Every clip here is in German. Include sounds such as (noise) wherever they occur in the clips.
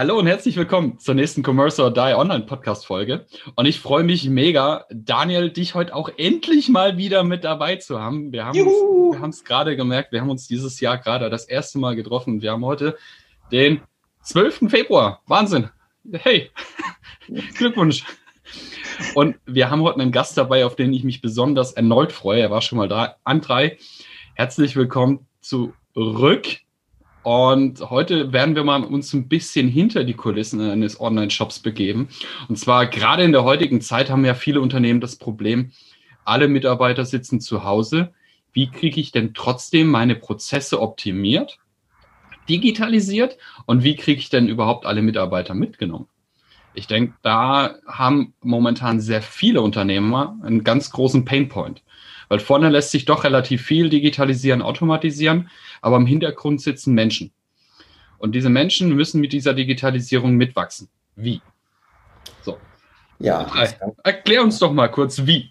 Hallo und herzlich willkommen zur nächsten Commerce or Die Online Podcast Folge. Und ich freue mich mega, Daniel, dich heute auch endlich mal wieder mit dabei zu haben. Wir haben es gerade gemerkt, wir haben uns dieses Jahr gerade das erste Mal getroffen. Wir haben heute den 12. Februar. Wahnsinn. Hey, (laughs) Glückwunsch. Und wir haben heute einen Gast dabei, auf den ich mich besonders erneut freue. Er war schon mal da. Andrei, herzlich willkommen zurück. Und heute werden wir mal uns ein bisschen hinter die Kulissen eines Online-Shops begeben. Und zwar gerade in der heutigen Zeit haben ja viele Unternehmen das Problem, alle Mitarbeiter sitzen zu Hause. Wie kriege ich denn trotzdem meine Prozesse optimiert, digitalisiert und wie kriege ich denn überhaupt alle Mitarbeiter mitgenommen? Ich denke, da haben momentan sehr viele Unternehmer einen ganz großen Painpoint. Weil vorne lässt sich doch relativ viel digitalisieren, automatisieren, aber im Hintergrund sitzen Menschen. Und diese Menschen müssen mit dieser Digitalisierung mitwachsen. Wie? So. Ja. Erklär uns doch mal kurz, wie.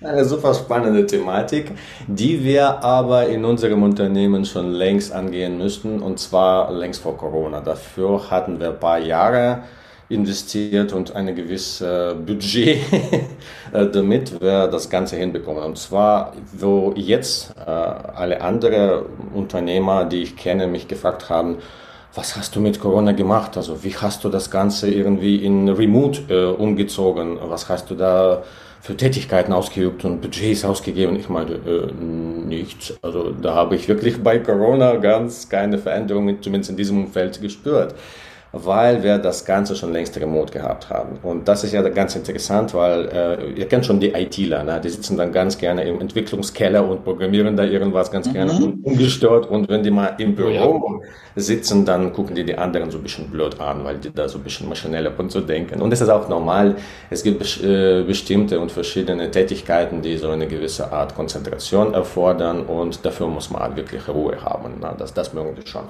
Eine super spannende Thematik, die wir aber in unserem Unternehmen schon längst angehen müssten, und zwar längst vor Corona. Dafür hatten wir ein paar Jahre investiert und eine gewisse Budget, (laughs) äh, damit wir das Ganze hinbekommen. Und zwar, wo jetzt äh, alle andere Unternehmer, die ich kenne, mich gefragt haben, was hast du mit Corona gemacht? Also wie hast du das Ganze irgendwie in Remote äh, umgezogen? Was hast du da für Tätigkeiten ausgeübt und Budgets ausgegeben? Ich meine, äh, nichts. Also da habe ich wirklich bei Corona ganz keine Veränderungen, zumindest in diesem Umfeld, gespürt weil wir das Ganze schon längst remote gehabt haben. Und das ist ja ganz interessant, weil äh, ihr kennt schon die ITler, ne? die sitzen dann ganz gerne im Entwicklungskeller und programmieren da irgendwas ganz mhm. gerne ungestört. Und wenn die mal im Büro sitzen, dann gucken die die anderen so ein bisschen blöd an, weil die da so ein bisschen maschineller und so denken. Und das ist auch normal. Es gibt äh, bestimmte und verschiedene Tätigkeiten, die so eine gewisse Art Konzentration erfordern und dafür muss man halt wirklich Ruhe haben. Ne? Das, das mögen wir schon.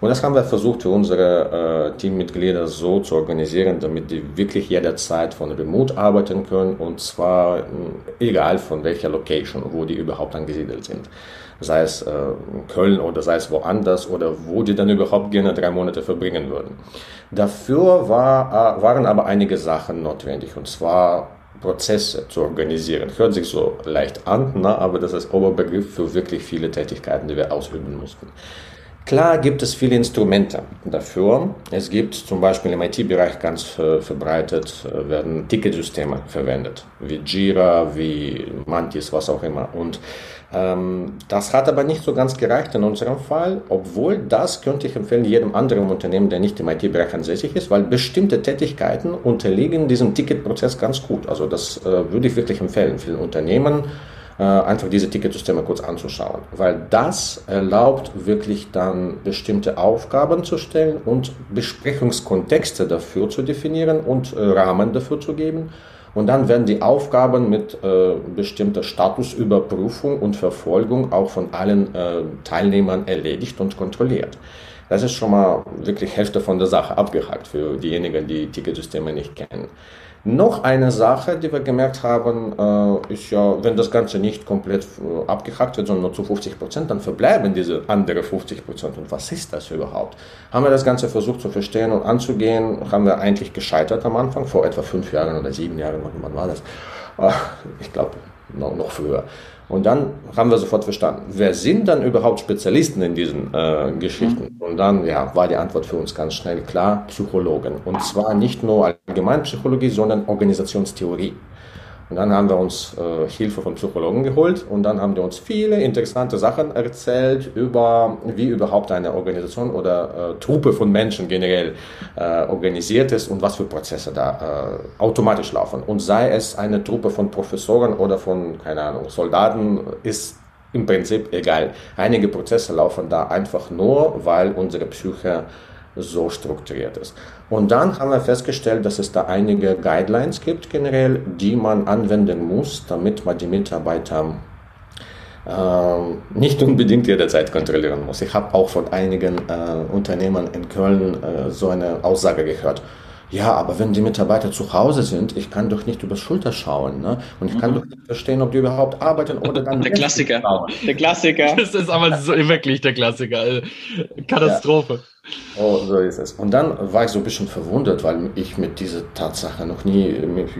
Und das haben wir versucht für unsere äh, Teammitglieder so zu organisieren, damit die wirklich jederzeit von Remote arbeiten können und zwar äh, egal von welcher Location, wo die überhaupt angesiedelt sind. Sei es äh, Köln oder sei es woanders oder wo die dann überhaupt gerne drei Monate verbringen würden. Dafür war, äh, waren aber einige Sachen notwendig und zwar Prozesse zu organisieren. Hört sich so leicht an, na, aber das ist Oberbegriff für wirklich viele Tätigkeiten, die wir ausüben mussten. Klar gibt es viele Instrumente dafür. Es gibt zum Beispiel im IT-Bereich ganz verbreitet, äh, werden Ticketsysteme verwendet, wie Jira, wie Mantis, was auch immer. Und ähm, das hat aber nicht so ganz gereicht in unserem Fall, obwohl das könnte ich empfehlen jedem anderen Unternehmen, der nicht im IT-Bereich ansässig ist, weil bestimmte Tätigkeiten unterliegen diesem Ticketprozess ganz gut. Also das äh, würde ich wirklich empfehlen, vielen Unternehmen äh, einfach diese Ticketsysteme kurz anzuschauen, weil das erlaubt wirklich dann bestimmte Aufgaben zu stellen und Besprechungskontexte dafür zu definieren und äh, Rahmen dafür zu geben. Und dann werden die Aufgaben mit äh, bestimmter Statusüberprüfung und Verfolgung auch von allen äh, Teilnehmern erledigt und kontrolliert. Das ist schon mal wirklich Hälfte von der Sache abgehakt für diejenigen, die Ticketsysteme nicht kennen. Noch eine Sache, die wir gemerkt haben, äh, ist ja, wenn das Ganze nicht komplett äh, abgehackt wird, sondern nur zu 50 Prozent, dann verbleiben diese andere 50 Prozent. Und was ist das überhaupt? Haben wir das Ganze versucht zu verstehen und anzugehen, haben wir eigentlich gescheitert am Anfang, vor etwa fünf Jahren oder sieben Jahren, wann war das? Äh, ich glaube, noch, noch früher. Und dann haben wir sofort verstanden, wer sind dann überhaupt Spezialisten in diesen äh, Geschichten? Mhm. Und dann ja, war die Antwort für uns ganz schnell klar, Psychologen. Und zwar nicht nur Allgemeinpsychologie, sondern Organisationstheorie. Und dann haben wir uns äh, Hilfe von Psychologen geholt und dann haben die uns viele interessante Sachen erzählt über, wie überhaupt eine Organisation oder äh, Truppe von Menschen generell äh, organisiert ist und was für Prozesse da äh, automatisch laufen. Und sei es eine Truppe von Professoren oder von, keine Ahnung, Soldaten, ist im Prinzip egal. Einige Prozesse laufen da einfach nur, weil unsere Psyche so strukturiert ist. Und dann haben wir festgestellt, dass es da einige Guidelines gibt generell, die man anwenden muss, damit man die Mitarbeiter äh, nicht unbedingt jederzeit kontrollieren muss. Ich habe auch von einigen äh, Unternehmern in Köln äh, so eine Aussage gehört ja, aber wenn die Mitarbeiter zu Hause sind, ich kann doch nicht über Schulter schauen. Ne? Und ich kann mhm. doch nicht verstehen, ob die überhaupt arbeiten oder dann. (laughs) Der Klassiker. Der Klassiker. Das ist aber so, wirklich der Klassiker. Also, Katastrophe. Ja. Oh, so ist es. Und dann war ich so ein bisschen verwundert, weil ich mit dieser Tatsache noch nie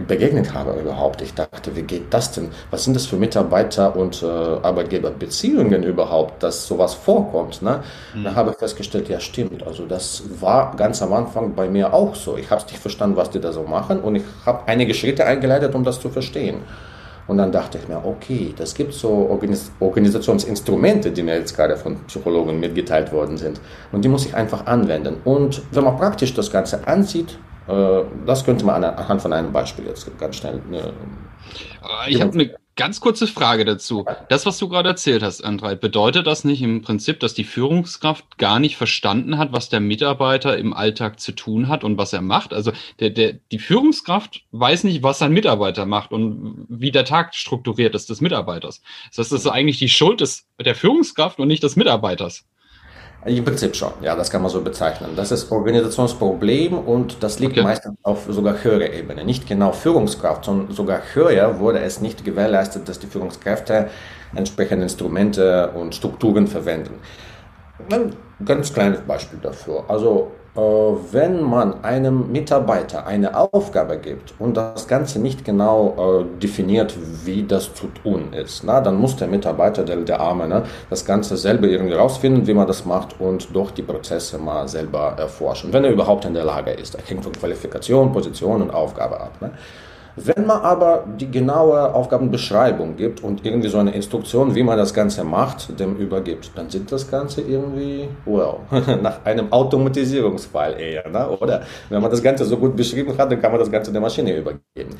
begegnet habe überhaupt. Ich dachte, wie geht das denn? Was sind das für Mitarbeiter- und äh, Arbeitgeberbeziehungen überhaupt, dass sowas vorkommt? Ne? Mhm. Da habe ich festgestellt, ja stimmt. Also das war ganz am Anfang bei mir auch so. Ich habe es nicht verstanden, was die da so machen und ich habe einige Schritte eingeleitet, um das zu verstehen. Und dann dachte ich mir, okay, das gibt so Organis Organisationsinstrumente, die mir jetzt gerade von Psychologen mitgeteilt worden sind. Und die muss ich einfach anwenden. Und wenn man praktisch das Ganze ansieht, äh, das könnte man anhand von einem Beispiel jetzt ganz schnell. Äh, ich habe eine Ganz kurze Frage dazu. Das, was du gerade erzählt hast, Andrei, bedeutet das nicht im Prinzip, dass die Führungskraft gar nicht verstanden hat, was der Mitarbeiter im Alltag zu tun hat und was er macht? Also der, der, die Führungskraft weiß nicht, was sein Mitarbeiter macht und wie der Tag strukturiert ist des Mitarbeiters. Das heißt, das ist eigentlich die Schuld des, der Führungskraft und nicht des Mitarbeiters. Im Prinzip schon, ja, das kann man so bezeichnen. Das ist Organisationsproblem und das liegt okay. meistens auf sogar höherer Ebene. Nicht genau Führungskraft, sondern sogar höher wurde es nicht gewährleistet, dass die Führungskräfte entsprechende Instrumente und Strukturen verwenden. Ein ganz kleines Beispiel dafür. Also wenn man einem Mitarbeiter eine Aufgabe gibt und das Ganze nicht genau äh, definiert, wie das zu tun ist, na, dann muss der Mitarbeiter, der, der Arme, ne, das Ganze selber irgendwie rausfinden, wie man das macht und durch die Prozesse mal selber erforschen, wenn er überhaupt in der Lage ist. Das hängt von Qualifikation, Position und Aufgabe ab. Ne. Wenn man aber die genaue Aufgabenbeschreibung gibt und irgendwie so eine Instruktion, wie man das Ganze macht, dem übergibt, dann sieht das Ganze irgendwie, well, (laughs) nach einem Automatisierungsfall eher, ne? oder? Wenn man das Ganze so gut beschrieben hat, dann kann man das Ganze der Maschine übergeben.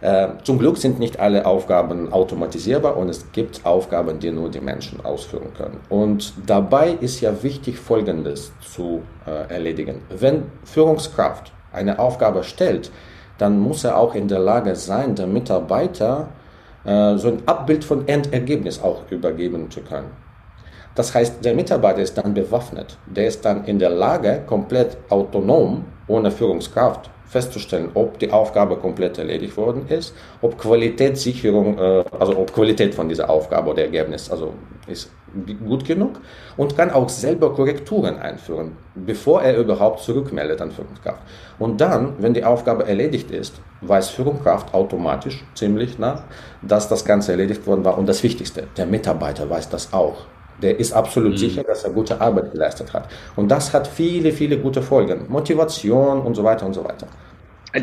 Äh, zum Glück sind nicht alle Aufgaben automatisierbar und es gibt Aufgaben, die nur die Menschen ausführen können. Und dabei ist ja wichtig, Folgendes zu äh, erledigen. Wenn Führungskraft eine Aufgabe stellt, dann muss er auch in der Lage sein, der Mitarbeiter äh, so ein Abbild von Endergebnis auch übergeben zu können. Das heißt, der Mitarbeiter ist dann bewaffnet. Der ist dann in der Lage, komplett autonom, ohne Führungskraft, festzustellen, ob die Aufgabe komplett erledigt worden ist, ob Qualitätssicherung, äh, also ob Qualität von dieser Aufgabe oder Ergebnis also ist gut genug und kann auch selber Korrekturen einführen, bevor er überhaupt zurückmeldet an Führungskraft. Und dann, wenn die Aufgabe erledigt ist, weiß Führungskraft automatisch ziemlich nach, dass das Ganze erledigt worden war. Und das Wichtigste, der Mitarbeiter weiß das auch. Der ist absolut mhm. sicher, dass er gute Arbeit geleistet hat. Und das hat viele, viele gute Folgen. Motivation und so weiter und so weiter.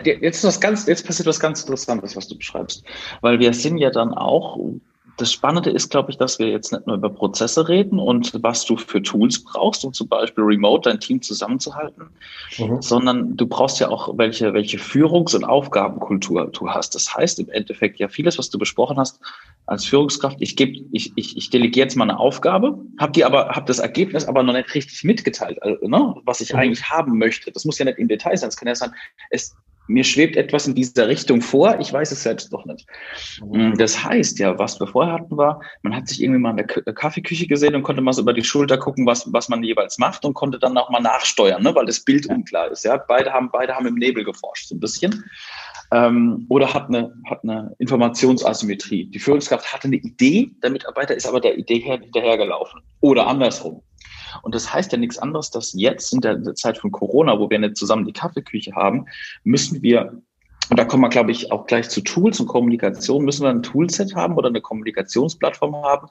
Jetzt, was ganz, jetzt passiert was ganz Interessantes, was du beschreibst. Weil wir sind ja dann auch das Spannende ist, glaube ich, dass wir jetzt nicht nur über Prozesse reden und was du für Tools brauchst, um zum Beispiel remote dein Team zusammenzuhalten, mhm. sondern du brauchst ja auch welche, welche Führungs- und Aufgabenkultur du hast. Das heißt im Endeffekt ja vieles, was du besprochen hast als Führungskraft, ich gebe, ich, ich, ich delegiere jetzt mal eine Aufgabe, habe die aber, habe das Ergebnis aber noch nicht richtig mitgeteilt, also, ne, was ich mhm. eigentlich haben möchte. Das muss ja nicht im Detail sein. Es kann ja sein, es mir schwebt etwas in dieser Richtung vor, ich weiß es selbst doch nicht. Mhm. Das heißt ja, was wir vorher hatten war, man hat sich irgendwie mal in der äh, Kaffeeküche gesehen und konnte mal so über die Schulter gucken, was, was man jeweils macht und konnte dann auch mal nachsteuern, ne, weil das Bild unklar ist. Ja, beide haben, beide haben im Nebel geforscht, so ein bisschen. Ähm, oder hat eine, hat eine Informationsasymmetrie. Die Führungskraft hatte eine Idee, der Mitarbeiter ist aber der Idee hinterhergelaufen. Oder andersrum. Und das heißt ja nichts anderes, dass jetzt in der Zeit von Corona, wo wir nicht zusammen die Kaffeeküche haben, müssen wir und da kommen wir, glaube ich, auch gleich zu Tools und Kommunikation. Müssen wir ein Toolset haben oder eine Kommunikationsplattform haben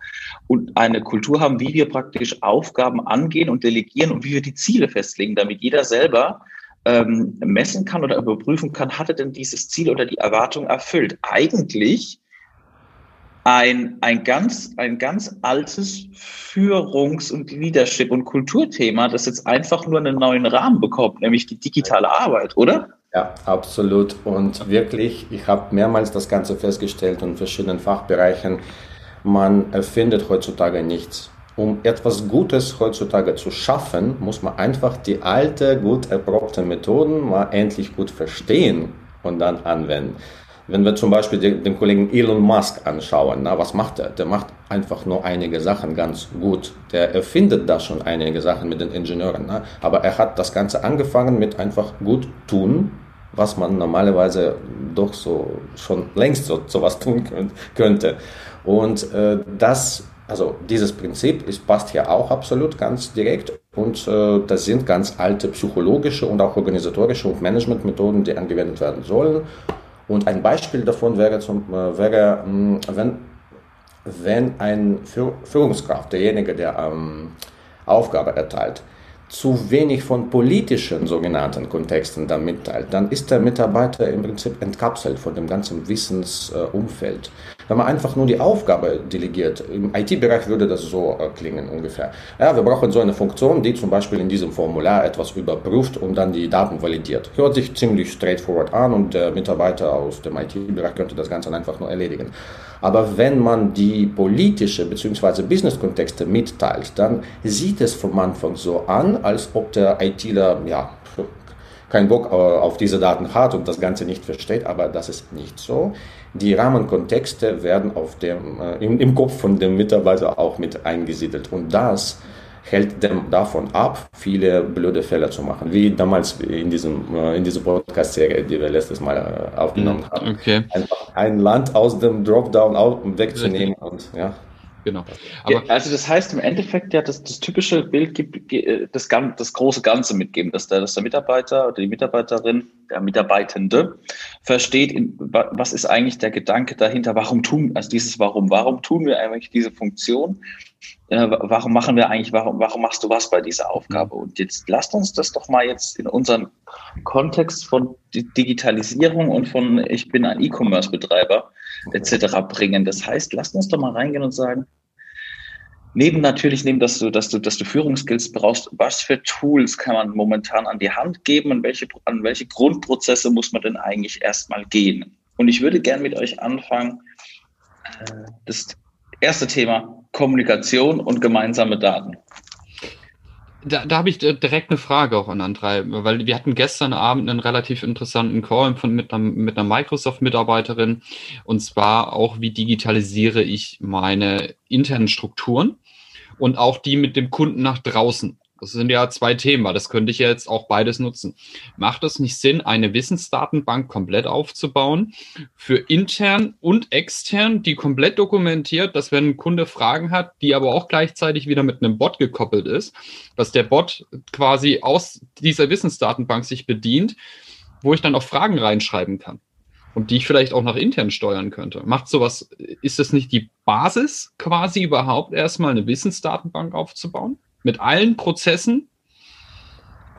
und eine Kultur haben, wie wir praktisch Aufgaben angehen und delegieren und wie wir die Ziele festlegen, damit jeder selber ähm, messen kann oder überprüfen kann, hat er denn dieses Ziel oder die Erwartung erfüllt. Eigentlich ein, ein, ganz, ein ganz altes Führungs- und Leadership- und Kulturthema, das jetzt einfach nur einen neuen Rahmen bekommt, nämlich die digitale Arbeit, oder? Ja, absolut. Und wirklich, ich habe mehrmals das Ganze festgestellt in verschiedenen Fachbereichen, man erfindet heutzutage nichts. um etwas Gutes heutzutage zu schaffen, muss man einfach die alte, gut erprobte Methoden mal endlich gut verstehen und dann anwenden. Wenn wir zum Beispiel den, Kollegen Elon Musk anschauen, na, was macht er? Der macht einfach nur einige Sachen ganz gut. Der erfindet da schon einige Sachen mit den Ingenieuren. Na? Aber er hat das Ganze angefangen mit einfach gut tun, was man normalerweise doch so schon längst so, so was (laughs) tun könnte. Und äh, das also dieses Prinzip ist, passt hier auch absolut ganz direkt und äh, das sind ganz alte psychologische und auch organisatorische und Managementmethoden, die angewendet werden sollen. Und ein Beispiel davon wäre, zum, äh, wäre mh, hm, wenn, wenn ein Führungskraft, derjenige, der ähm, Aufgabe erteilt, zu wenig von politischen sogenannten Kontexten dann mitteilt, dann ist der Mitarbeiter im Prinzip entkapselt von dem ganzen Wissensumfeld. Wenn man einfach nur die Aufgabe delegiert, im IT-Bereich würde das so äh, klingen ungefähr. Ja, wir brauchen so eine Funktion, die zum Beispiel in diesem Formular etwas überprüft und dann die Daten validiert. Hört sich ziemlich straightforward an und der Mitarbeiter aus dem IT-Bereich könnte das Ganze einfach nur erledigen. Aber wenn man die politische bzw. Business-Kontexte mitteilt, dann sieht es vom Anfang so an, als ob der ITler ja, keinen Bock auf diese Daten hat und das Ganze nicht versteht, aber das ist nicht so. Die Rahmenkontexte werden auf dem, äh, im, im Kopf von dem Mitarbeiter auch mit eingesiedelt und das hält dem davon ab, viele blöde Fehler zu machen, wie damals in, diesem, äh, in dieser Podcast-Serie, die wir letztes Mal äh, aufgenommen haben. Okay. Einfach ein Land aus dem Dropdown wegzunehmen und ja. Genau. Aber also das heißt im Endeffekt ja, dass das typische Bild gibt, äh, das, das große Ganze mitgeben, dass der, dass der Mitarbeiter oder die Mitarbeiterin, der Mitarbeitende versteht, was ist eigentlich der Gedanke dahinter, warum tun, also dieses Warum, warum tun wir eigentlich diese Funktion? Äh, warum machen wir eigentlich, warum, warum machst du was bei dieser Aufgabe? Und jetzt lasst uns das doch mal jetzt in unseren Kontext von Digitalisierung und von ich bin ein E-Commerce-Betreiber etc. bringen. Das heißt, lasst uns doch mal reingehen und sagen, neben natürlich, neben, dass du, dass du, dass du Führungsskills brauchst, was für Tools kann man momentan an die Hand geben und welche, an welche Grundprozesse muss man denn eigentlich erstmal gehen? Und ich würde gern mit euch anfangen. Äh, das erste Thema, Kommunikation und gemeinsame Daten. Da, da habe ich direkt eine Frage auch an Andrei, weil wir hatten gestern Abend einen relativ interessanten Call von, mit einer, mit einer Microsoft-Mitarbeiterin und zwar auch, wie digitalisiere ich meine internen Strukturen und auch die mit dem Kunden nach draußen. Das sind ja zwei Themen, das könnte ich jetzt auch beides nutzen. Macht es nicht Sinn, eine Wissensdatenbank komplett aufzubauen für intern und extern, die komplett dokumentiert, dass wenn ein Kunde Fragen hat, die aber auch gleichzeitig wieder mit einem Bot gekoppelt ist, dass der Bot quasi aus dieser Wissensdatenbank sich bedient, wo ich dann auch Fragen reinschreiben kann und die ich vielleicht auch nach intern steuern könnte. Macht sowas, ist das nicht die Basis quasi überhaupt erstmal eine Wissensdatenbank aufzubauen? Mit allen Prozessen?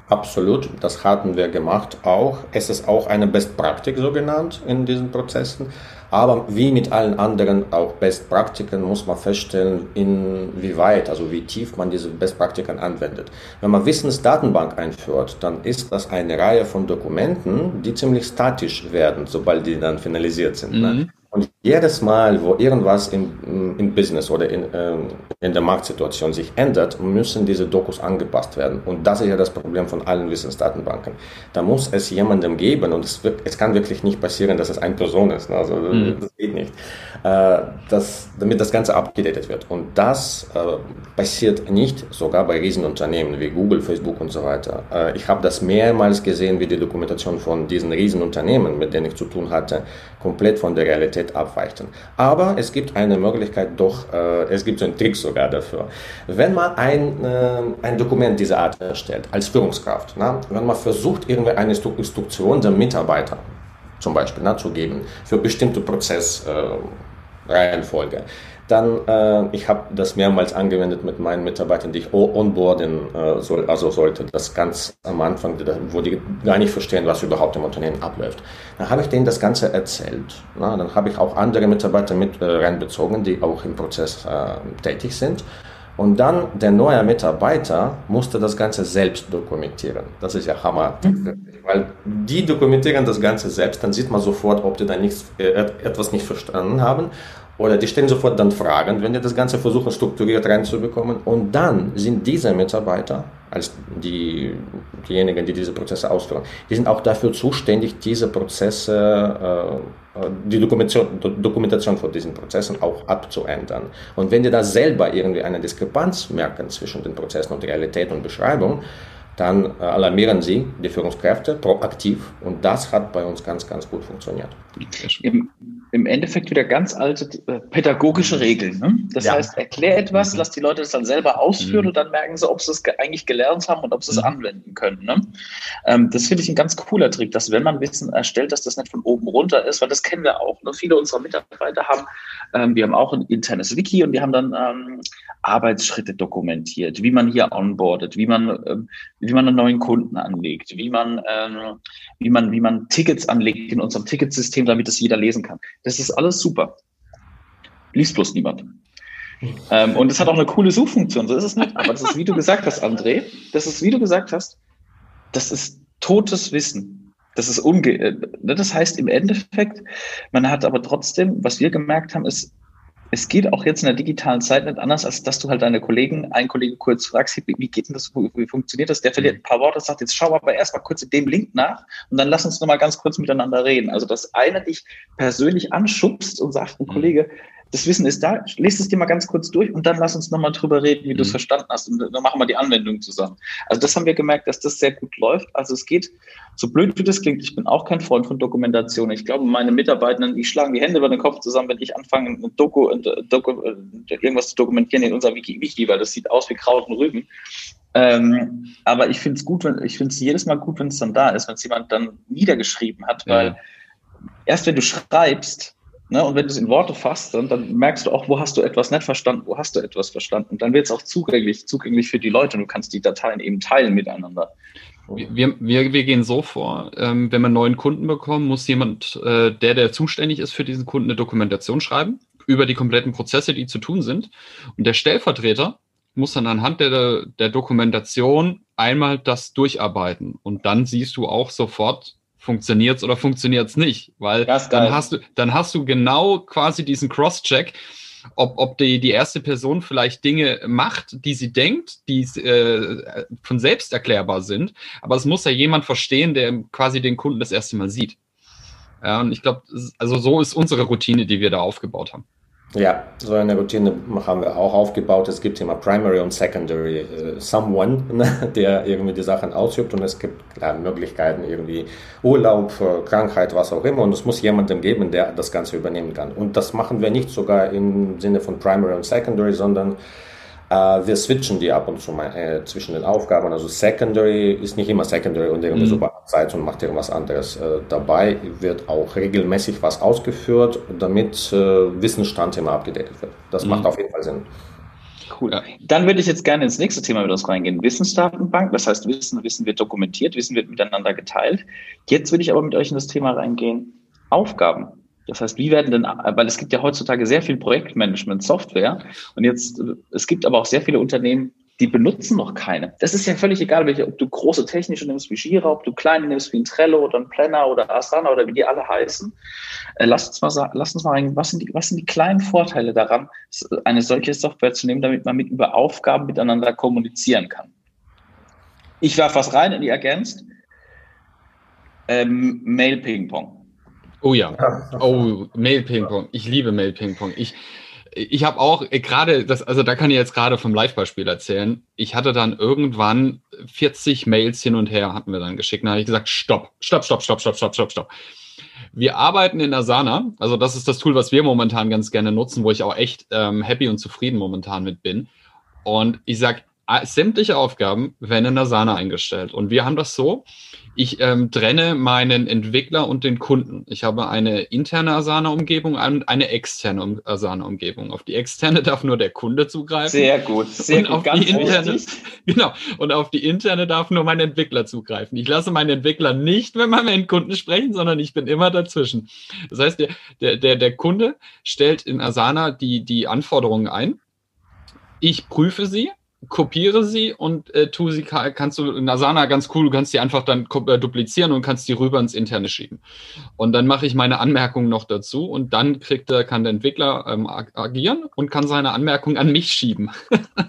Absolut, das hatten wir gemacht auch. Es ist auch eine Best Practice so genannt in diesen Prozessen. Aber wie mit allen anderen auch Best Praktiken muss man feststellen, inwieweit, also wie tief man diese Best Praktiken anwendet. Wenn man Wissensdatenbank einführt, dann ist das eine Reihe von Dokumenten, die ziemlich statisch werden, sobald die dann finalisiert sind. Ne? Mhm. Ne? Und jedes Mal, wo irgendwas im, im Business oder in, ähm, in der Marktsituation sich ändert, müssen diese Dokus angepasst werden. Und das ist ja das Problem von allen Wissensdatenbanken. Da muss es jemandem geben und es, wird, es kann wirklich nicht passieren, dass es eine Person ist. Ne? Also mhm. das geht nicht. Äh, das, damit das Ganze abgedatet wird. Und das äh, passiert nicht sogar bei Riesenunternehmen wie Google, Facebook und so weiter. Äh, ich habe das mehrmals gesehen, wie die Dokumentation von diesen Riesenunternehmen, mit denen ich zu tun hatte, komplett von der Realität abweichen. Aber es gibt eine Möglichkeit doch, äh, es gibt so einen Trick sogar dafür. Wenn man ein, äh, ein Dokument dieser Art erstellt, als Führungskraft, na, wenn man versucht, irgendwie eine Instruktion der Mitarbeiter zum Beispiel na, zu geben, für bestimmte Prozessreihenfolge, äh, dann, äh, ich habe das mehrmals angewendet mit meinen Mitarbeitern, die ich onboarden äh, soll, also sollte, das ganz am Anfang, wo die gar nicht verstehen, was überhaupt im Unternehmen abläuft. Dann habe ich denen das Ganze erzählt. Na, dann habe ich auch andere Mitarbeiter mit äh, reinbezogen, die auch im Prozess äh, tätig sind. Und dann der neue Mitarbeiter musste das Ganze selbst dokumentieren. Das ist ja Hammer. Mhm. Weil die dokumentieren das Ganze selbst, dann sieht man sofort, ob die da nichts, äh, etwas nicht verstanden haben Oder die stellen sofort dann Fragen, wenn die das Ganze versuchen, strukturiert reinzubekommen. Und dann sind diese Mitarbeiter, als die, diejenigen, die diese Prozesse ausführen, die sind auch dafür zuständig, diese Prozesse, äh, die Dokumentation, Dokumentation von diesen Prozessen auch abzuändern. Und wenn die da selber irgendwie eine Diskrepanz merken zwischen den Prozessen und Realität und Beschreibung, dann äh, alarmieren Sie die Führungskräfte proaktiv und das hat bei uns ganz, ganz gut funktioniert. Im, Endeffekt wieder ganz alte äh, pädagogische Regeln. Ne? Das ja. heißt, erklär etwas, mhm. lass die Leute das dann selber ausführen mhm. und dann merken sie, ob sie es eigentlich gelernt haben und ob sie es mhm. anwenden können. Ne? Ähm, das finde ich ein ganz cooler Trick, dass wenn man Wissen erstellt, dass das nicht von oben runter ist, weil das kennen wir auch. Ne? Viele unserer Mitarbeiter haben, ähm, wir haben auch ein internes Wiki und wir haben dann ähm, Arbeitsschritte dokumentiert, wie man hier onboardet, wie man, ähm, wie man einen neuen Kunden anlegt, wie man, ähm, wie man, wie man Tickets anlegt in unserem Ticketsystem, damit es jeder lesen kann. Das ist alles super. Liest bloß niemand. Ähm, und es hat auch eine coole Suchfunktion, so ist es nicht. Aber das ist, wie du gesagt hast, André, das ist, wie du gesagt hast, das ist totes Wissen. Das ist unge, äh, das heißt im Endeffekt, man hat aber trotzdem, was wir gemerkt haben, ist, es geht auch jetzt in der digitalen Zeit nicht anders, als dass du halt deine Kollegen, einen Kollegen kurz fragst, wie, geht denn das, wie funktioniert das? Der verliert ein paar Worte, sagt, jetzt schau aber erstmal kurz in dem Link nach und dann lass uns nochmal ganz kurz miteinander reden. Also, dass einer dich persönlich anschubst und sagt, ein mhm. Kollege, das Wissen ist da, lest es dir mal ganz kurz durch und dann lass uns nochmal drüber reden, wie mhm. du es verstanden hast und dann machen wir die Anwendung zusammen. Also das haben wir gemerkt, dass das sehr gut läuft. Also es geht, so blöd wie das klingt, ich bin auch kein Freund von Dokumentation. Ich glaube, meine Mitarbeitenden, die schlagen die Hände über den Kopf zusammen, wenn ich anfange, ein Doku, ein Doku, irgendwas zu dokumentieren in unser Wiki, Wiki, weil das sieht aus wie Kraut und Rüben. Ähm, aber ich finde es gut, wenn, ich finde es jedes Mal gut, wenn es dann da ist, wenn es jemand dann niedergeschrieben hat, weil ja. erst wenn du schreibst, Ne? Und wenn du es in Worte fasst, dann, dann, merkst du auch, wo hast du etwas nicht verstanden, wo hast du etwas verstanden. Und dann wird es auch zugänglich, zugänglich für die Leute und du kannst die Dateien eben teilen miteinander. Wir, wir, wir gehen so vor, ähm, wenn wir einen neuen Kunden bekommen, muss jemand, äh, der, der zuständig ist für diesen Kunden, eine Dokumentation schreiben über die kompletten Prozesse, die zu tun sind. Und der Stellvertreter muss dann anhand der, der Dokumentation einmal das durcharbeiten. Und dann siehst du auch sofort, funktioniert es oder funktioniert es nicht. Weil dann hast du, dann hast du genau quasi diesen Cross-Check, ob, ob die, die erste Person vielleicht Dinge macht, die sie denkt, die äh, von selbst erklärbar sind. Aber es muss ja jemand verstehen, der quasi den Kunden das erste Mal sieht. Ja, und ich glaube, also so ist unsere Routine, die wir da aufgebaut haben. Ja, so eine Routine haben wir auch aufgebaut. Es gibt immer Primary und Secondary äh, Someone, (laughs) ne, der irgendwie die Sachen ausübt und es gibt klar, Möglichkeiten, irgendwie Urlaub, äh, Krankheit, was auch immer und es muss jemanden geben, der das Ganze übernehmen kann. Und das machen wir nicht sogar im Sinne von Primary und Secondary, sondern wir switchen die ab und zu mal äh, zwischen den Aufgaben. Also Secondary ist nicht immer Secondary und irgendwie mhm. super Zeit und macht irgendwas anderes. Äh, dabei wird auch regelmäßig was ausgeführt, damit Wissensstand immer abgedatet wird. Das mhm. macht auf jeden Fall Sinn. Cool. Ja. Dann würde ich jetzt gerne ins nächste Thema mit uns reingehen. Wissensdatenbank, das heißt, Wissen, Wissen wird dokumentiert, Wissen wird miteinander geteilt. Jetzt würde ich aber mit euch in das Thema reingehen. Aufgaben. Das heißt, wie werden denn, weil es gibt ja heutzutage sehr viel Projektmanagement-Software und jetzt, es gibt aber auch sehr viele Unternehmen, die benutzen noch keine. Das ist ja völlig egal, welche, ob du große technische nimmst wie Jira, ob du kleine nimmst wie ein Trello oder ein Planner oder Asana oder wie die alle heißen. Äh, lass uns mal sagen, lass uns mal rein, was sind die, was sind die kleinen Vorteile daran, eine solche Software zu nehmen, damit man mit über Aufgaben miteinander kommunizieren kann? Ich werfe was rein und ihr ergänzt. Ähm, Mail Ping Pong. Oh ja. Oh, Mail-Ping-Pong. Ich liebe Mail-Ping-Pong. Ich, ich habe auch äh, gerade, das, also da kann ich jetzt gerade vom Live-Beispiel erzählen. Ich hatte dann irgendwann 40 Mails hin und her, hatten wir dann geschickt. Da habe ich gesagt, stopp, stopp, stopp, stopp, stopp, stopp, stopp, stopp. Wir arbeiten in Asana, also das ist das Tool, was wir momentan ganz gerne nutzen, wo ich auch echt ähm, happy und zufrieden momentan mit bin. Und ich sage, sämtliche Aufgaben werden in Asana eingestellt. Und wir haben das so, ich ähm, trenne meinen Entwickler und den Kunden. Ich habe eine interne Asana-Umgebung und eine externe Asana-Umgebung. Auf die externe (laughs) darf nur der Kunde zugreifen. Sehr gut, sehr und gut. Auf die interne, (laughs) genau. Und auf die interne darf nur mein Entwickler zugreifen. Ich lasse meinen Entwickler nicht mit meinem Kunden sprechen, sondern ich bin immer dazwischen. Das heißt, der, der, der, der Kunde stellt in Asana die, die Anforderungen ein. Ich prüfe sie kopiere sie und äh, tu sie, kannst du Asana ganz cool, du kannst die einfach dann äh, duplizieren und kannst die rüber ins Interne schieben. Und dann mache ich meine Anmerkungen noch dazu und dann kriegt der, kann der Entwickler ähm, agieren und kann seine Anmerkungen an mich schieben.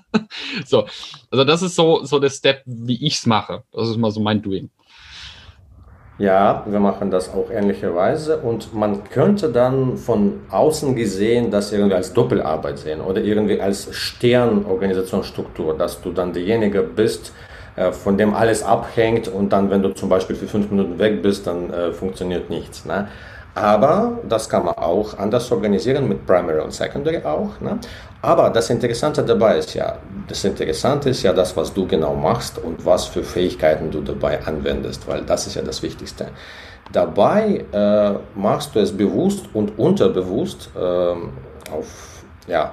(laughs) so, also das ist so, so der Step, wie ich es mache. Das ist mal so mein Doing. Ja, wir machen das auch ähnlicherweise und man könnte dann von außen gesehen das irgendwie als Doppelarbeit sehen oder irgendwie als Sternorganisationsstruktur, dass du dann derjenige bist, äh, von dem alles abhängt und dann, wenn du zum Beispiel für fünf Minuten weg bist, dann äh, funktioniert nichts. Ne? Aber das kann man auch anders organisieren mit Primary und Secondary auch. Ne? Aber das Interessante dabei ist ja, das Interessante ist ja das, was du genau machst und was für Fähigkeiten du dabei anwendest, weil das ist ja das Wichtigste. Dabei äh, machst du es bewusst und unterbewusst äh, auf, ja,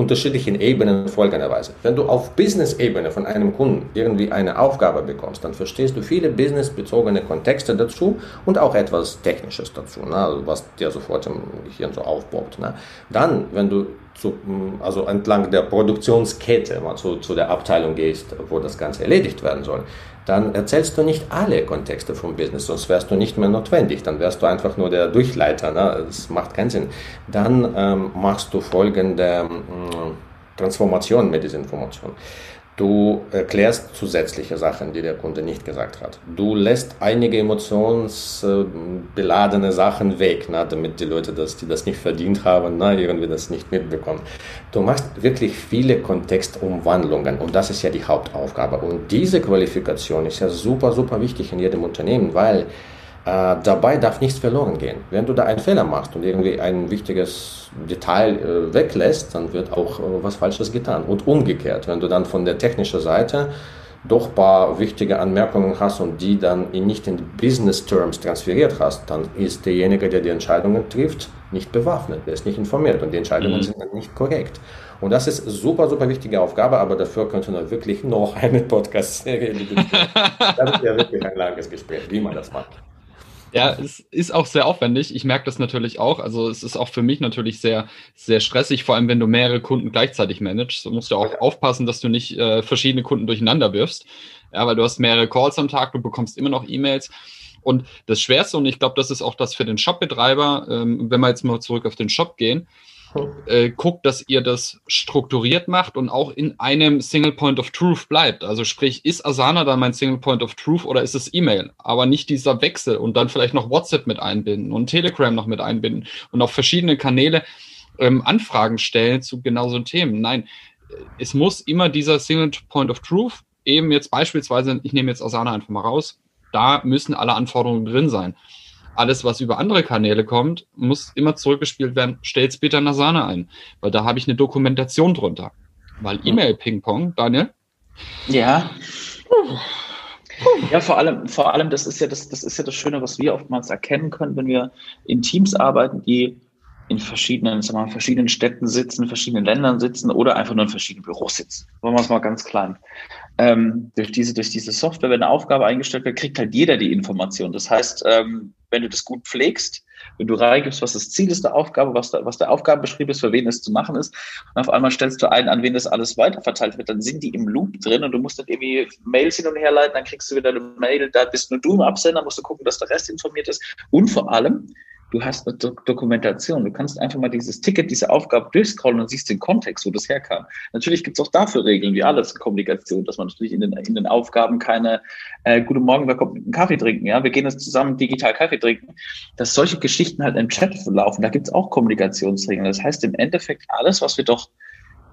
unterschiedlichen Ebenen folgenderweise. Wenn du auf Business-Ebene von einem Kunden irgendwie eine Aufgabe bekommst, dann verstehst du viele businessbezogene Kontexte dazu und auch etwas Technisches dazu, ne? also was dir sofort im Gehirn so aufbaut. Ne? Dann, wenn du zu, also entlang der Produktionskette mal zu, zu der Abteilung gehst, wo das Ganze erledigt werden soll, dann erzählst du nicht alle Kontexte vom Business, sonst wärst du nicht mehr notwendig. Dann wärst du einfach nur der Durchleiter. Ne? Das macht keinen Sinn. Dann ähm, machst du folgende ähm, Transformation mit dieser Information. Du erklärst zusätzliche Sachen, die der Kunde nicht gesagt hat. Du lässt einige emotionsbeladene Sachen weg, na, damit die Leute, das, die das nicht verdient haben, na, irgendwie das nicht mitbekommen. Du machst wirklich viele Kontextumwandlungen und das ist ja die Hauptaufgabe. Und diese Qualifikation ist ja super, super wichtig in jedem Unternehmen, weil äh, dabei darf nichts verloren gehen. Wenn du da einen Fehler machst und irgendwie ein wichtiges Detail äh, weglässt, dann wird auch äh, was Falsches getan. Und umgekehrt, wenn du dann von der technischen Seite doch ein paar wichtige Anmerkungen hast und die dann in, nicht in Business Terms transferiert hast, dann ist derjenige, der die Entscheidungen trifft, nicht bewaffnet, der ist nicht informiert und die Entscheidungen mhm. sind dann nicht korrekt. Und das ist super, super wichtige Aufgabe, aber dafür könnte man wirklich noch eine Podcast-Serie Das ist ja wirklich ein langes Gespräch, wie man das macht. Ja, es ist auch sehr aufwendig. Ich merke das natürlich auch. Also es ist auch für mich natürlich sehr, sehr stressig, vor allem wenn du mehrere Kunden gleichzeitig managst. Du musst ja auch aufpassen, dass du nicht äh, verschiedene Kunden durcheinander wirfst. Ja, weil du hast mehrere Calls am Tag, du bekommst immer noch E-Mails. Und das Schwerste, und ich glaube, das ist auch das für den Shopbetreiber, ähm, wenn wir jetzt mal zurück auf den Shop gehen, äh, guckt, dass ihr das strukturiert macht und auch in einem Single Point of Truth bleibt. Also sprich, ist Asana dann mein Single Point of Truth oder ist es E-Mail? Aber nicht dieser Wechsel und dann vielleicht noch WhatsApp mit einbinden und Telegram noch mit einbinden und auf verschiedene Kanäle ähm, Anfragen stellen zu genau so Themen. Nein, es muss immer dieser Single Point of Truth eben jetzt beispielsweise, ich nehme jetzt Asana einfach mal raus, da müssen alle Anforderungen drin sein alles, was über andere Kanäle kommt, muss immer zurückgespielt werden, stell's bitte in Asana ein, weil da habe ich eine Dokumentation drunter. Weil E-Mail-Ping-Pong, Daniel? Ja. Ja, vor allem, vor allem, das ist ja das, das ist ja das Schöne, was wir oftmals erkennen können, wenn wir in Teams arbeiten, die in verschiedenen, sagen wir mal, verschiedenen Städten sitzen, verschiedenen Ländern sitzen oder einfach nur in verschiedenen Büros sitzen. Machen wir es mal ganz klein. Ähm, durch, diese, durch diese Software, wenn eine Aufgabe eingestellt wird, kriegt halt jeder die Information. Das heißt, ähm, wenn du das gut pflegst, wenn du reingibst, was das Ziel ist der Aufgabe, was, da, was der Aufgabenbeschrieb ist, für wen es zu machen ist, und auf einmal stellst du ein, an wen das alles weiterverteilt wird, dann sind die im Loop drin und du musst dann irgendwie Mails hin und her leiten, dann kriegst du wieder eine Mail, da bist nur du im Absender, musst du gucken, dass der Rest informiert ist. Und vor allem, du hast eine Do Dokumentation. Du kannst einfach mal dieses Ticket, diese Aufgabe durchscrollen und siehst den Kontext, wo das herkam. Natürlich gibt es auch dafür Regeln, wie alles Kommunikation, dass man natürlich in den, in den Aufgaben keine äh, Guten Morgen, wer kommt mit einem Kaffee trinken, ja, wir gehen jetzt zusammen digital Kaffee trinken, dass solche Geschichten halt im Chat laufen, da gibt es auch Kommunikationsregeln. Das heißt im Endeffekt alles, was wir doch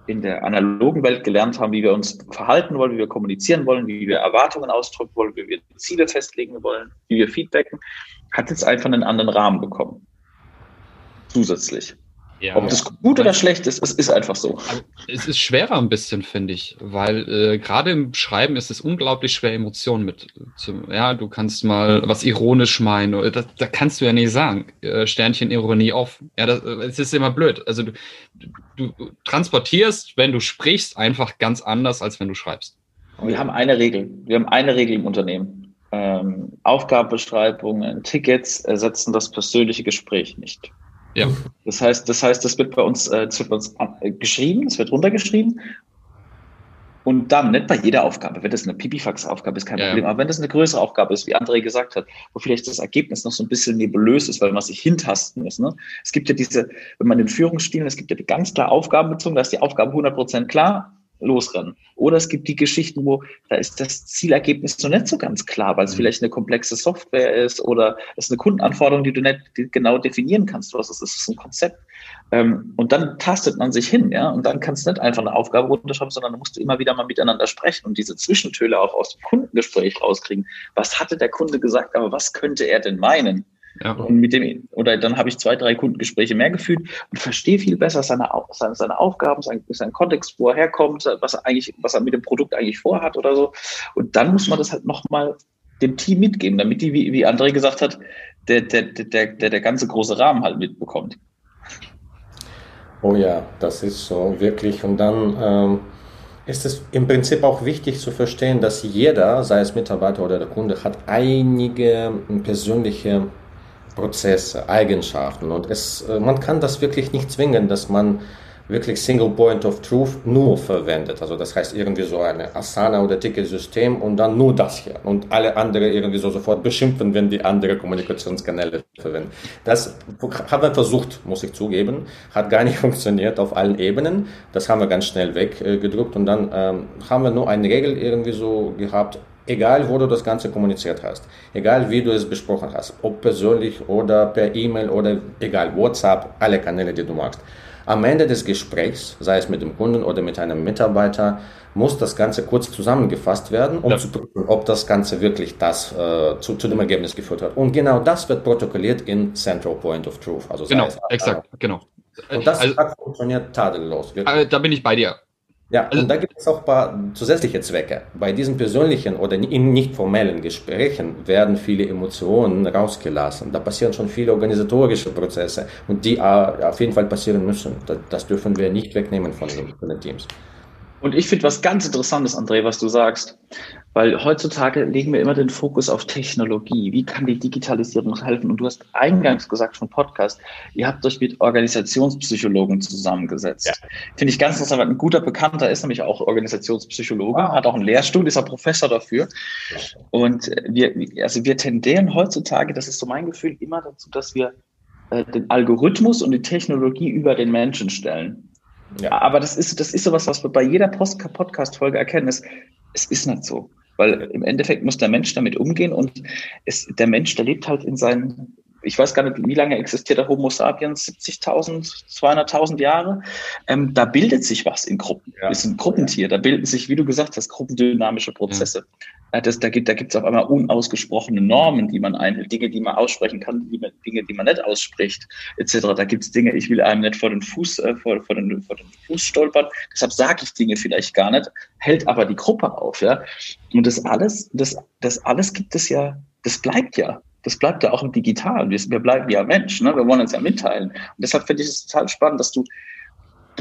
in der analogen Welt gelernt haben, wie wir uns verhalten wollen, wie wir kommunizieren wollen, wie wir Erwartungen ausdrücken wollen, wie wir Ziele festlegen wollen, wie wir feedbacken, hat jetzt einfach einen anderen Rahmen bekommen. Zusätzlich. Ja, Ob das gut oder schlecht ist, es ist einfach so. Es ist schwerer ein bisschen, finde ich, weil äh, gerade im Schreiben ist es unglaublich schwer, Emotionen mit. Zu, ja, du kannst mal was ironisch meinen, da, da kannst du ja nicht sagen. Äh, Sternchen Ironie auf. Ja, das, es ist immer blöd. Also du, du, transportierst, wenn du sprichst, einfach ganz anders, als wenn du schreibst. Wir haben eine Regel. Wir haben eine Regel im Unternehmen ähm, Aufgabenbeschreibungen, Tickets ersetzen das persönliche Gespräch nicht. Ja. Das heißt, das heißt, das wird bei uns, äh, das wird bei uns äh, geschrieben, es wird runtergeschrieben Und dann, nicht bei jeder Aufgabe, wenn das eine Pipifax-Aufgabe ist, kein ja, Problem, aber wenn das eine größere Aufgabe ist, wie André gesagt hat, wo vielleicht das Ergebnis noch so ein bisschen nebulös ist, weil man sich hintasten muss. Ne? Es gibt ja diese, wenn man den Führungsstilen, es gibt ja die ganz klar Aufgabenbezogen, da ist die Aufgabe 100% klar, losrennen. Oder es gibt die Geschichten, wo da ist das Zielergebnis noch nicht so ganz klar, weil es mhm. vielleicht eine komplexe Software ist oder es ist eine Kundenanforderung, die du nicht genau definieren kannst. Was ist, ist ein Konzept. Ähm, und dann tastet man sich hin, ja, und dann kannst du nicht einfach eine Aufgabe runterschreiben, sondern dann musst du immer wieder mal miteinander sprechen und diese Zwischentöle auch aus dem Kundengespräch rauskriegen. Was hatte der Kunde gesagt, aber was könnte er denn meinen? Ja. Und mit dem, oder dann habe ich zwei, drei Kundengespräche mehr geführt und verstehe viel besser seine, seine, seine Aufgaben, seinen, seinen Kontext, wo er herkommt, was er eigentlich, was er mit dem Produkt eigentlich vorhat oder so. Und dann muss man das halt nochmal dem Team mitgeben, damit die, wie, wie André gesagt hat, der, der, der, der, der ganze große Rahmen halt mitbekommt. Oh ja, das ist so wirklich. Und dann ähm, ist es im Prinzip auch wichtig zu verstehen, dass jeder, sei es Mitarbeiter oder der Kunde, hat einige persönliche Prozesse, Eigenschaften. Und es, äh, man kann das wirklich nicht zwingen, dass man wirklich Single Point of Truth nur verwendet. Also das heißt irgendwie so eine Asana oder Ticketsystem und dann nur das hier und alle andere irgendwie so sofort beschimpfen, wenn die andere Kommunikationskanäle verwenden. Das haben wir versucht, muss ich zugeben, hat gar nicht (laughs) funktioniert auf allen Ebenen. Das haben wir ganz schnell weggedrückt und dann ähm, haben wir nur eine Regel irgendwie so gehabt, egal wo du das Ganze kommuniziert hast, egal wie du es besprochen hast, ob persönlich oder per E-Mail oder egal, WhatsApp, alle Kanäle, die du magst. Am Ende des Gesprächs, sei es mit dem Kunden oder mit einem Mitarbeiter, muss das Ganze kurz zusammengefasst werden, um ja. zu prüfen, ob das Ganze wirklich das äh, zu, zu, dem Ergebnis geführt hat. Und genau das wird protokolliert in Central Point of Truth. Also genau, es, exakt, äh, genau. Und das also, funktioniert tadellos. Wirklich. Da bin ich bei dir. Ja, also, und da gibt es auch ein paar zusätzliche Zwecke. Bei diesen persönlichen oder in nicht formellen Gesprächen werden viele Emotionen rausgelassen. Da passieren schon viele organisatorische Prozesse und die äh, auf jeden Fall passieren müssen. Das dürfen wir nicht wegnehmen von den, von den Teams. Und ich finde was ganz Interessantes, André, was du sagst. Weil heutzutage legen wir immer den Fokus auf Technologie. Wie kann die Digitalisierung helfen? Und du hast eingangs gesagt vom Podcast, ihr habt euch mit Organisationspsychologen zusammengesetzt. Ja. Finde ich ganz interessant. Ein guter Bekannter ist nämlich auch Organisationspsychologe, wow. hat auch einen Lehrstuhl, ist auch Professor dafür. Und wir, also wir tendieren heutzutage, das ist so mein Gefühl, immer dazu, dass wir äh, den Algorithmus und die Technologie über den Menschen stellen. Ja. Aber das ist, das ist sowas, was wir bei jeder Podcast-Folge erkennen. Es, es ist nicht so. Weil im Endeffekt muss der Mensch damit umgehen und es, der Mensch, der lebt halt in seinen, ich weiß gar nicht, wie lange existiert der Homo sapiens? 70.000, 200.000 Jahre. Ähm, da bildet sich was in Gruppen. Ja. Wir sind Gruppentier. Da bilden sich, wie du gesagt hast, gruppendynamische Prozesse. Ja. Das, da gibt es auf einmal unausgesprochene Normen, die man einhält, Dinge, die man aussprechen kann, die man, Dinge, die man nicht ausspricht, etc. Da gibt es Dinge, ich will einem nicht vor den Fuß, äh, vor, vor, den, vor den Fuß stolpern, deshalb sage ich Dinge vielleicht gar nicht, hält aber die Gruppe auf, ja. Und das alles, das, das alles gibt es ja, das bleibt ja. Das bleibt ja auch im Digitalen. Wir, wir bleiben ja Mensch, ne? wir wollen uns ja mitteilen. Und deshalb finde ich es total spannend, dass du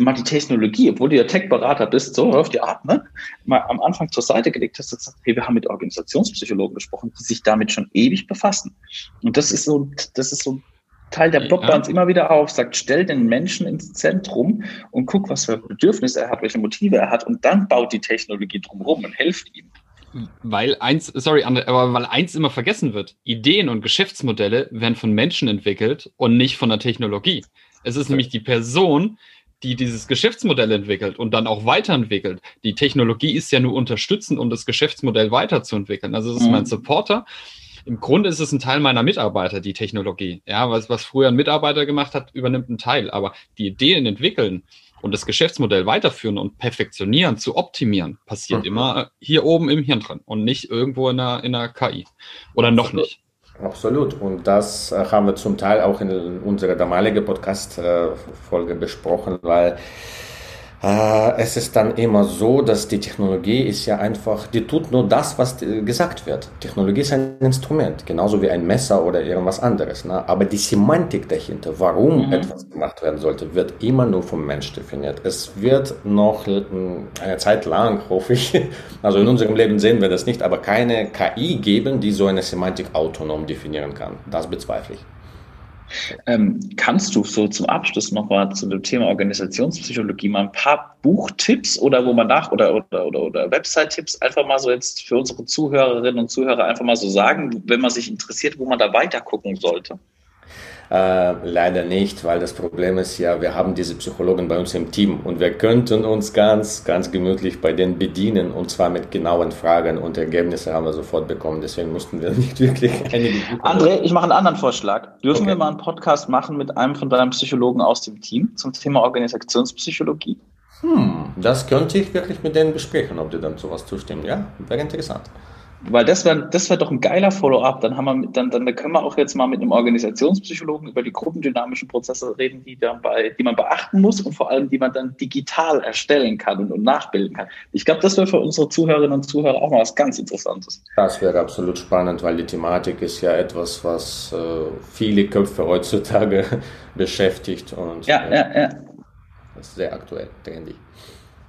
mal die Technologie, obwohl du ja Tech-Berater bist, so auf die Art, ne, mal am Anfang zur Seite gelegt hast und gesagt, hey, wir haben mit Organisationspsychologen gesprochen, die sich damit schon ewig befassen. Und das ist so, das ist so ein Teil, der ploppt ja. uns immer wieder auf, sagt, stell den Menschen ins Zentrum und guck, was für Bedürfnisse er hat, welche Motive er hat und dann baut die Technologie drumherum und hilft ihm. Weil eins, sorry, aber weil eins immer vergessen wird. Ideen und Geschäftsmodelle werden von Menschen entwickelt und nicht von der Technologie. Es ist nämlich die Person, die dieses Geschäftsmodell entwickelt und dann auch weiterentwickelt. Die Technologie ist ja nur unterstützend, um das Geschäftsmodell weiterzuentwickeln. Also das ist mhm. mein Supporter. Im Grunde ist es ein Teil meiner Mitarbeiter, die Technologie. Ja, was, was früher ein Mitarbeiter gemacht hat, übernimmt einen Teil. Aber die Ideen entwickeln und das Geschäftsmodell weiterführen und perfektionieren, zu optimieren, passiert mhm. immer hier oben im Hirn drin und nicht irgendwo in einer, in einer KI. Oder noch nicht. Absolut. Und das äh, haben wir zum Teil auch in unserer damaligen Podcast-Folge besprochen, weil äh, es ist dann immer so, dass die Technologie ist ja einfach, die tut nur das, was gesagt wird. Technologie ist ein Instrument, genauso wie ein Messer oder irgendwas anderes. Ne? Aber die Semantik dahinter, warum mhm. etwas gemacht werden sollte, wird immer nur vom Mensch definiert. Es wird noch eine Zeit lang, hoffe ich, (laughs) also in unserem Leben sehen wir das nicht, aber keine KI geben, die so eine Semantik autonom definieren kann. Das bezweifle ich. Ähm, kannst du so zum Abschluss noch mal zu dem Thema Organisationspsychologie mal ein paar Buchtipps oder wo man nach oder oder oder, oder Website-Tipps einfach mal so jetzt für unsere Zuhörerinnen und Zuhörer einfach mal so sagen, wenn man sich interessiert, wo man da weiter gucken sollte? Äh, leider nicht, weil das Problem ist ja, wir haben diese Psychologen bei uns im Team und wir könnten uns ganz, ganz gemütlich bei denen bedienen und zwar mit genauen Fragen und Ergebnisse haben wir sofort bekommen. Deswegen mussten wir (laughs) nicht wirklich einige. André, ich mache einen anderen Vorschlag. Dürfen okay. wir mal einen Podcast machen mit einem von deinen Psychologen aus dem Team zum Thema Organisationspsychologie? Hm, das könnte ich wirklich mit denen besprechen, ob die dann sowas zustimmen. Ja, wäre interessant. Weil das wäre das wär doch ein geiler Follow-up. Dann, haben wir, dann, dann können wir auch jetzt mal mit einem Organisationspsychologen über die gruppendynamischen Prozesse reden, die, dann bei, die man beachten muss und vor allem, die man dann digital erstellen kann und, und nachbilden kann. Ich glaube, das wäre für unsere Zuhörerinnen und Zuhörer auch mal was ganz Interessantes. Das wäre absolut spannend, weil die Thematik ist ja etwas, was äh, viele Köpfe heutzutage (laughs) beschäftigt. Und, ja, äh, ja, ja. Das ist sehr aktuell, denke ich.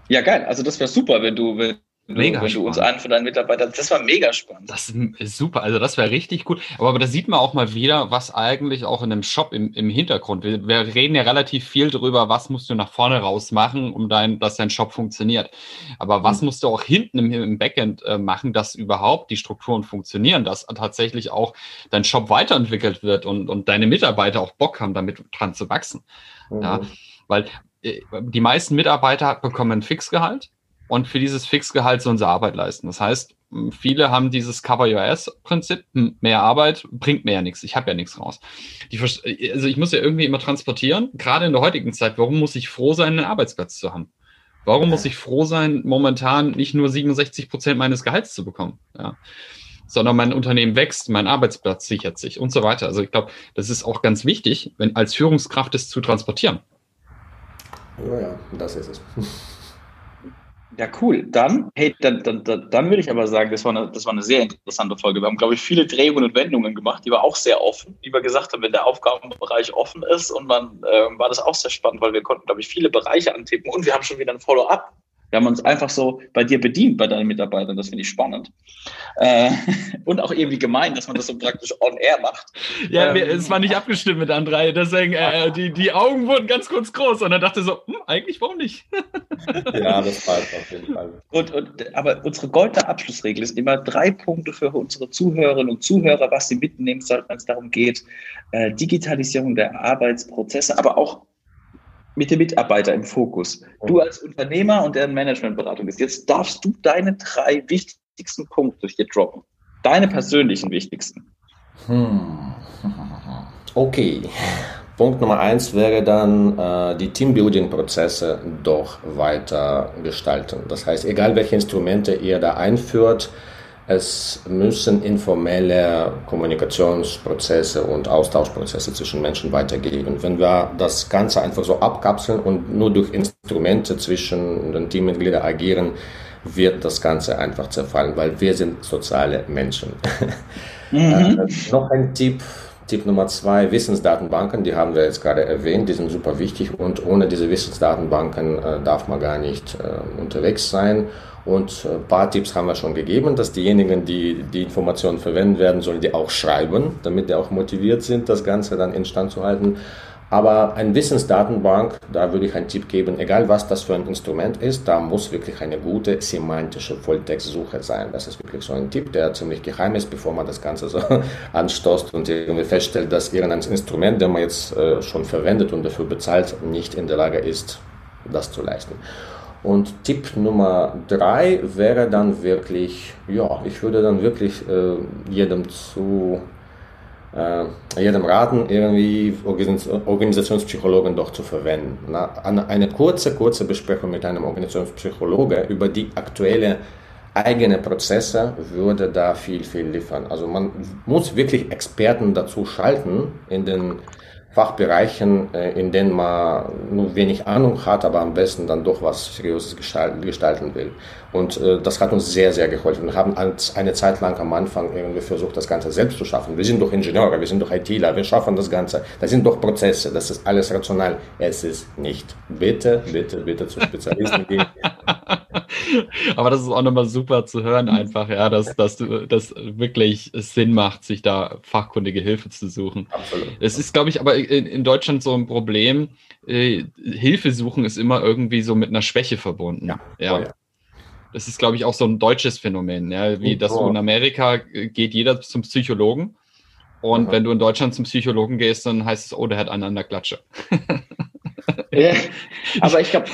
Ja, geil. Also das wäre super, wenn du, wenn Mega wenn du uns einen von deinen Mitarbeitern, das war mega spannend. Das ist super, also das wäre richtig gut. Aber, aber da sieht man auch mal wieder, was eigentlich auch in einem Shop im, im Hintergrund, wir, wir reden ja relativ viel darüber, was musst du nach vorne raus machen, um dein, dass dein Shop funktioniert. Aber was mhm. musst du auch hinten im, im Backend äh, machen, dass überhaupt die Strukturen funktionieren, dass tatsächlich auch dein Shop weiterentwickelt wird und, und deine Mitarbeiter auch Bock haben, damit dran zu wachsen. Mhm. Ja, weil äh, die meisten Mitarbeiter bekommen ein Fixgehalt und für dieses Fixgehalt sollen sie Arbeit leisten. Das heißt, viele haben dieses Cover-Your-Ass-Prinzip, mehr Arbeit bringt mir ja nichts, ich habe ja nichts raus. Die, also ich muss ja irgendwie immer transportieren, gerade in der heutigen Zeit, warum muss ich froh sein, einen Arbeitsplatz zu haben? Warum muss ich froh sein, momentan nicht nur 67 Prozent meines Gehalts zu bekommen? Ja. Sondern mein Unternehmen wächst, mein Arbeitsplatz sichert sich und so weiter. Also ich glaube, das ist auch ganz wichtig, wenn als Führungskraft es zu transportieren. Ja, ja, das ist es. (laughs) Ja, cool. Dann, hey, dann, dann, dann, würde ich aber sagen, das war, eine, das war eine sehr interessante Folge. Wir haben, glaube ich, viele Drehungen und Wendungen gemacht, die war auch sehr offen. Wie wir gesagt haben, wenn der Aufgabenbereich offen ist und man äh, war das auch sehr spannend, weil wir konnten, glaube ich, viele Bereiche antippen und wir haben schon wieder ein Follow-up wir haben uns einfach so bei dir bedient, bei deinen Mitarbeitern. Das finde ich spannend. Äh, (laughs) und auch irgendwie gemein, dass man das so praktisch on air macht. Ja, ähm, es war nicht abgestimmt mit André. Deswegen, äh, die, die Augen wurden ganz kurz groß und er dachte so, hm, eigentlich warum nicht? (laughs) ja, das war es auf jeden Fall. Und, und, aber unsere goldene Abschlussregel ist immer drei Punkte für unsere Zuhörerinnen und Zuhörer, was sie mitnehmen sollten, wenn es darum geht, äh, Digitalisierung der Arbeitsprozesse, aber auch mit dem Mitarbeiter im Fokus. Du als Unternehmer und deren Managementberatung bist. Jetzt darfst du deine drei wichtigsten Punkte hier droppen. Deine persönlichen wichtigsten. Hm. (laughs) Okay. Punkt Nummer eins wäre dann äh, die Teambuilding-Prozesse doch weiter gestalten. Das heißt, egal welche Instrumente ihr da einführt, es müssen informelle Kommunikationsprozesse und Austauschprozesse zwischen Menschen weitergehen. Wenn wir das Ganze einfach so abkapseln und nur durch Instrumente zwischen den Teammitgliedern agieren, wird das Ganze einfach zerfallen, weil wir sind soziale Menschen. (laughs) Mhm. Äh, noch ein Tipp, Tipp Nummer zwei, Wissensdatenbanken, die haben wir jetzt gerade erwähnt, die sind super wichtig und ohne diese Wissensdatenbanken äh, darf man gar nicht äh, unterwegs sein. Und ein paar Tipps haben wir schon gegeben, dass diejenigen, die die Informationen verwenden werden, sollen die auch schreiben, damit die auch motiviert sind, das Ganze dann instand zu halten. Aber eine Wissensdatenbank, da würde ich einen Tipp geben, egal was das für ein Instrument ist, da muss wirklich eine gute semantische Volltextsuche sein. Das ist wirklich so ein Tipp, der ziemlich geheim ist, bevor man das Ganze so (laughs) anstoßt und irgendwie feststellt, dass irgendein Instrument, das man jetzt äh, schon verwendet und dafür bezahlt, nicht in der Lage ist, das zu leisten. Und Tipp Nummer drei wäre dann wirklich, ja, ich würde dann wirklich äh, jedem zu, äh, jedem raten, irgendwie Organisationspsychologen doch zu verwenden. Na, eine kurze, kurze Besprechung mit einem Organisationspsychologe über die aktuelle eigene Prozesse würde da viel, viel liefern. Also man muss wirklich Experten dazu schalten in den Fachbereichen, äh, in denen man nur wenig Ahnung hat, aber am besten dann doch was Seriöses gestalten will. Und äh, das hat uns sehr, sehr geholfen. Wir haben eine Zeit lang am Anfang irgendwie versucht, das Ganze selbst zu schaffen. Wir sind doch Ingenieure, wir sind doch ITler, wir schaffen das Ganze. Das sind doch Prozesse, das ist alles rational. Es ist nicht. Bitte, bitte, bitte zu Spezialisten gehen. (laughs) Aber das ist auch nochmal super zu hören, einfach, ja, dass, dass du das wirklich Sinn macht, sich da fachkundige Hilfe zu suchen. Absolut. Es ist, glaube ich, aber in, in, Deutschland so ein Problem. Äh, Hilfe suchen ist immer irgendwie so mit einer Schwäche verbunden. Ja. ja. Das ist, glaube ich, auch so ein deutsches Phänomen, ja, wie das so in Amerika geht jeder zum Psychologen. Und mhm. wenn du in Deutschland zum Psychologen gehst, dann heißt es, oh, der hat einen an der Klatsche. ja, (laughs) aber ich glaube,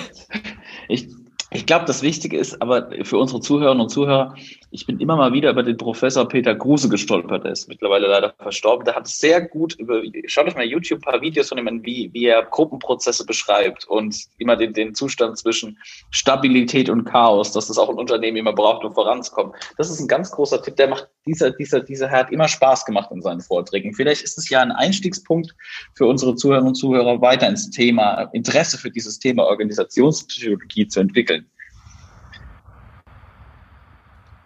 ich, ich glaube, das Wichtige ist aber für unsere Zuhörerinnen und Zuhörer, ich bin immer mal wieder über den Professor Peter Gruse gestolpert, der ist mittlerweile leider verstorben. Der hat sehr gut über, schaut euch mal YouTube ein paar Videos von ihm an, wie, wie er Gruppenprozesse beschreibt und immer den, den Zustand zwischen Stabilität und Chaos, dass das auch ein Unternehmen immer braucht, um voranzukommen. Das ist ein ganz großer Tipp. Der macht, dieser, dieser, dieser Herr hat immer Spaß gemacht in seinen Vorträgen. Vielleicht ist es ja ein Einstiegspunkt für unsere Zuhörerinnen und Zuhörer, weiter ins Thema, Interesse für dieses Thema Organisationspsychologie zu entwickeln.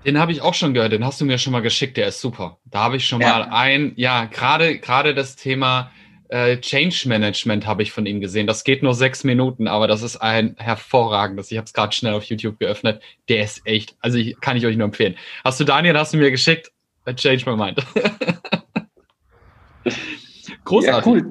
Den habe ich auch schon gehört, den hast du mir schon mal geschickt, der ist super. Da habe ich schon ja. mal ein, ja, gerade gerade das Thema äh, Change Management habe ich von ihm gesehen. Das geht nur sechs Minuten, aber das ist ein hervorragendes. Ich habe es gerade schnell auf YouTube geöffnet. Der ist echt, also ich, kann ich euch nur empfehlen. Hast du Daniel, hast du mir geschickt? Change my mind. (laughs) Großartig. Ja, cool.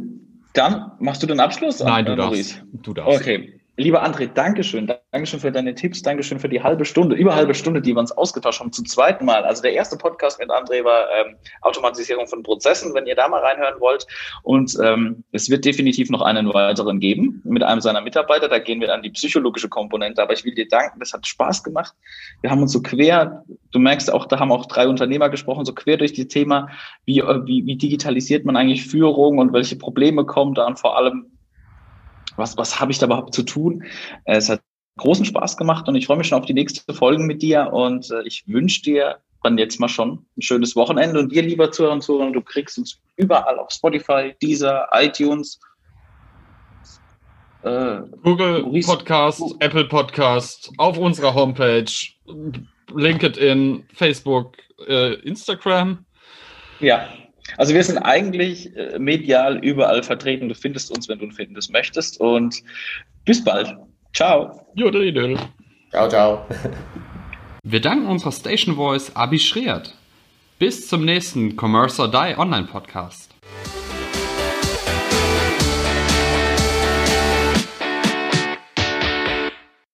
Dann machst du den Abschluss? Nein, du darfst. Du darfst. Okay. Lieber André, Dankeschön. Dankeschön für deine Tipps. Dankeschön für die halbe Stunde, über halbe Stunde, die wir uns ausgetauscht haben, zum zweiten Mal. Also der erste Podcast mit André war ähm, Automatisierung von Prozessen, wenn ihr da mal reinhören wollt. Und ähm, es wird definitiv noch einen weiteren geben mit einem seiner Mitarbeiter. Da gehen wir an die psychologische Komponente. Aber ich will dir danken, das hat Spaß gemacht. Wir haben uns so quer, du merkst auch, da haben auch drei Unternehmer gesprochen, so quer durch die Thema, wie, wie, wie digitalisiert man eigentlich Führung und welche Probleme kommen da und vor allem, was, was habe ich da überhaupt zu tun? Äh, es hat großen Spaß gemacht und ich freue mich schon auf die nächste Folge mit dir und äh, ich wünsche dir dann jetzt mal schon ein schönes Wochenende und dir, lieber Zuhörer und Zuhörer, du kriegst uns überall auf Spotify, Deezer, iTunes, äh, Google Maurice, Podcast, Google. Apple Podcast, auf unserer Homepage, LinkedIn, Facebook, äh, Instagram. Ja, also wir sind eigentlich äh, medial überall vertreten. Du findest uns, wenn du uns finden möchtest. Und bis bald. Ciao. Ciao, ciao. (laughs) Wir danken unserer Station Voice Abi Schreert. Bis zum nächsten Commerce or Die Online Podcast.